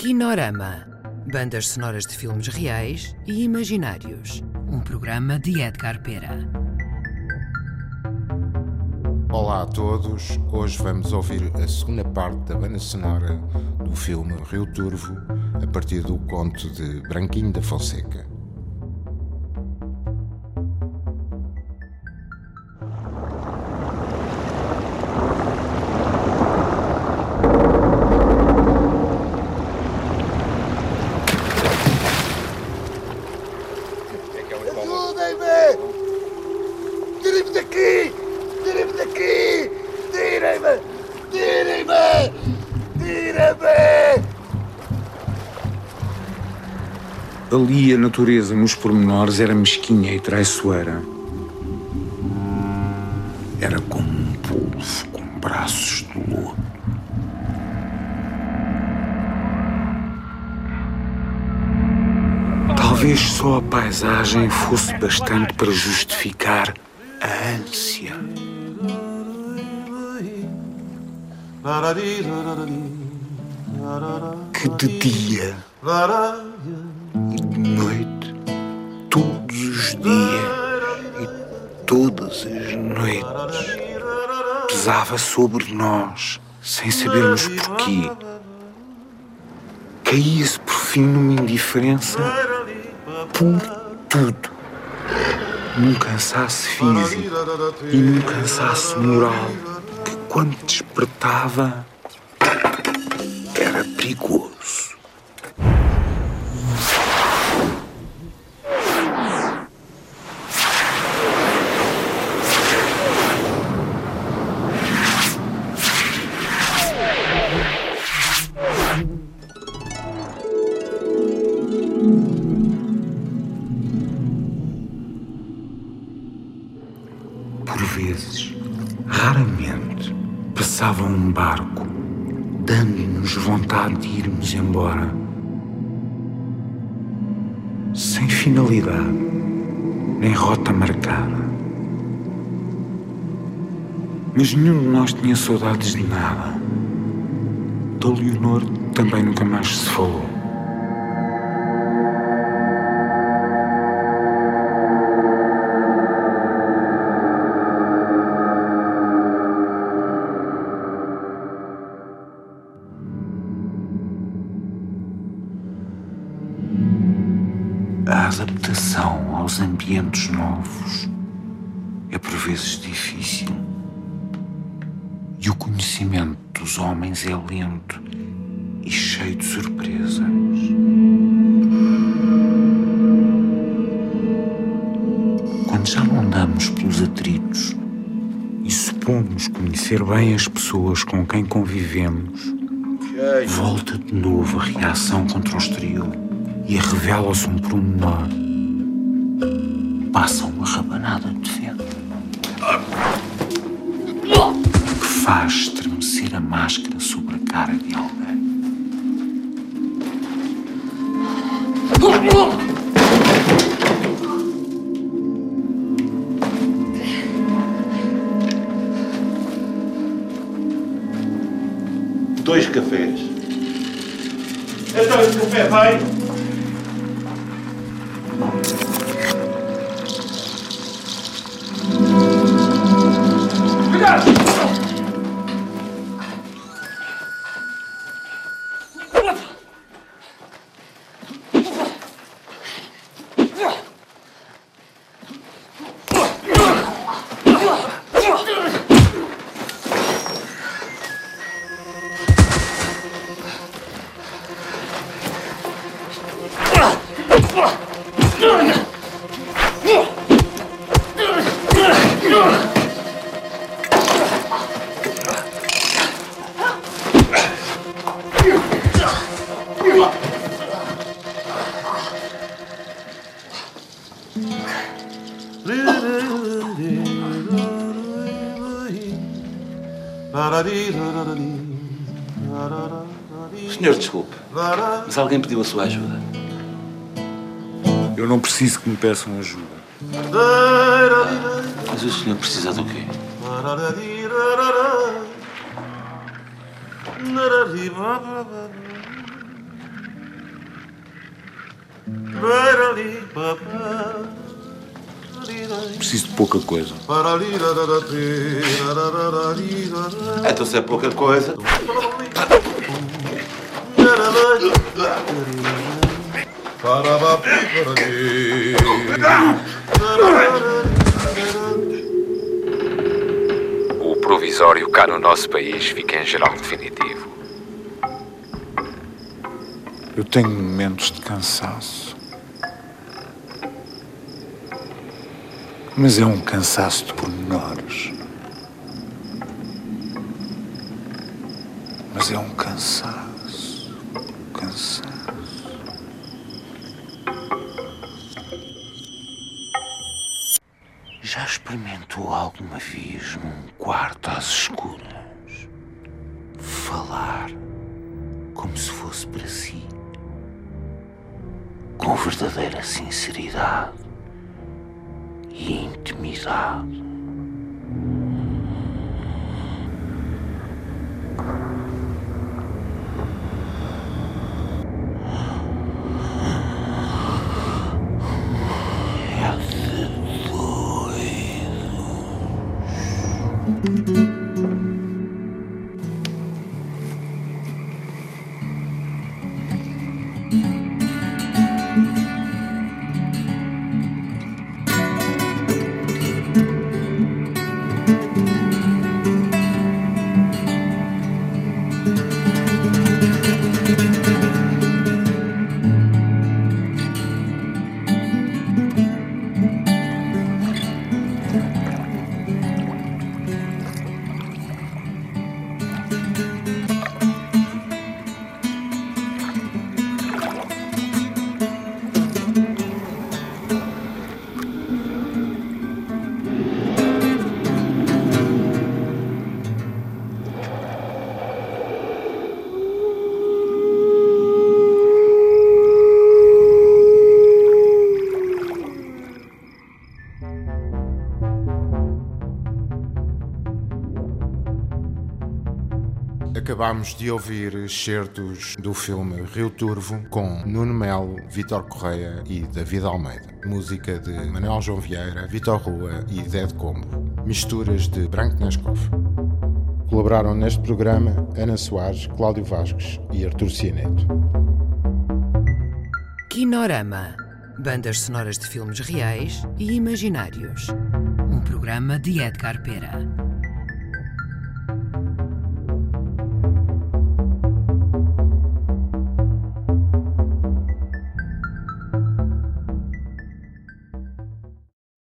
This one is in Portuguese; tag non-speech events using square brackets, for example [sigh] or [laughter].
Kinorama. Bandas sonoras de filmes reais e imaginários. Um programa de Edgar Pera. Olá a todos. Hoje vamos ouvir a segunda parte da banda sonora do filme Rio Turvo, a partir do conto de Branquinho da Fonseca. Ali a natureza nos pormenores era mesquinha e traiçoeira. Era como um polvo com braços de lua. Talvez só a paisagem fosse bastante para justificar a ânsia. Que de dia noite, todos os dias e todas as noites, pesava sobre nós, sem sabermos porquê. Caía-se por fim numa indiferença por tudo. Num cansaço físico e num cansaço moral que, quando despertava, era perigoso. Passava um barco, dando-nos vontade de irmos embora. Sem finalidade, nem rota marcada. Mas nenhum de nós tinha saudades de nada. Da Leonor também nunca mais se falou. A adaptação aos ambientes novos é por vezes difícil. E o conhecimento dos homens é lento e cheio de surpresas. Quando já não andamos pelos atritos e supomos conhecer bem as pessoas com quem convivemos, volta de novo a reação contra o exterior e revela-se um promenor. Passa uma rabanada de vento que faz estremecer a máscara sobre a cara de alguém. Dois cafés. Então esse café vai. Senhor, desculpe, mas alguém pediu a sua ajuda. Eu não preciso que me peçam ajuda. Mas o senhor precisa do quê? Preciso de pouca coisa. Então se é pouca coisa. [laughs] O provisório cá no nosso país fica em geral definitivo. Eu tenho momentos de cansaço. Mas é um cansaço de pormenores. Mas é um cansaço. Já experimentou alguma vez num quarto às escuras falar como se fosse para si? Com verdadeira sinceridade e intimidade. Acabámos de ouvir excertos do filme Rio Turvo com Nuno Melo, Vitor Correia e David Almeida. Música de Manuel João Vieira, Vitor Rua e Dead Combo. Misturas de Branco Nescov. Colaboraram neste programa Ana Soares, Cláudio Vasques e Artur Cianeto. Kinorama. Bandas sonoras de filmes reais e imaginários. Um programa de Edgar Pera.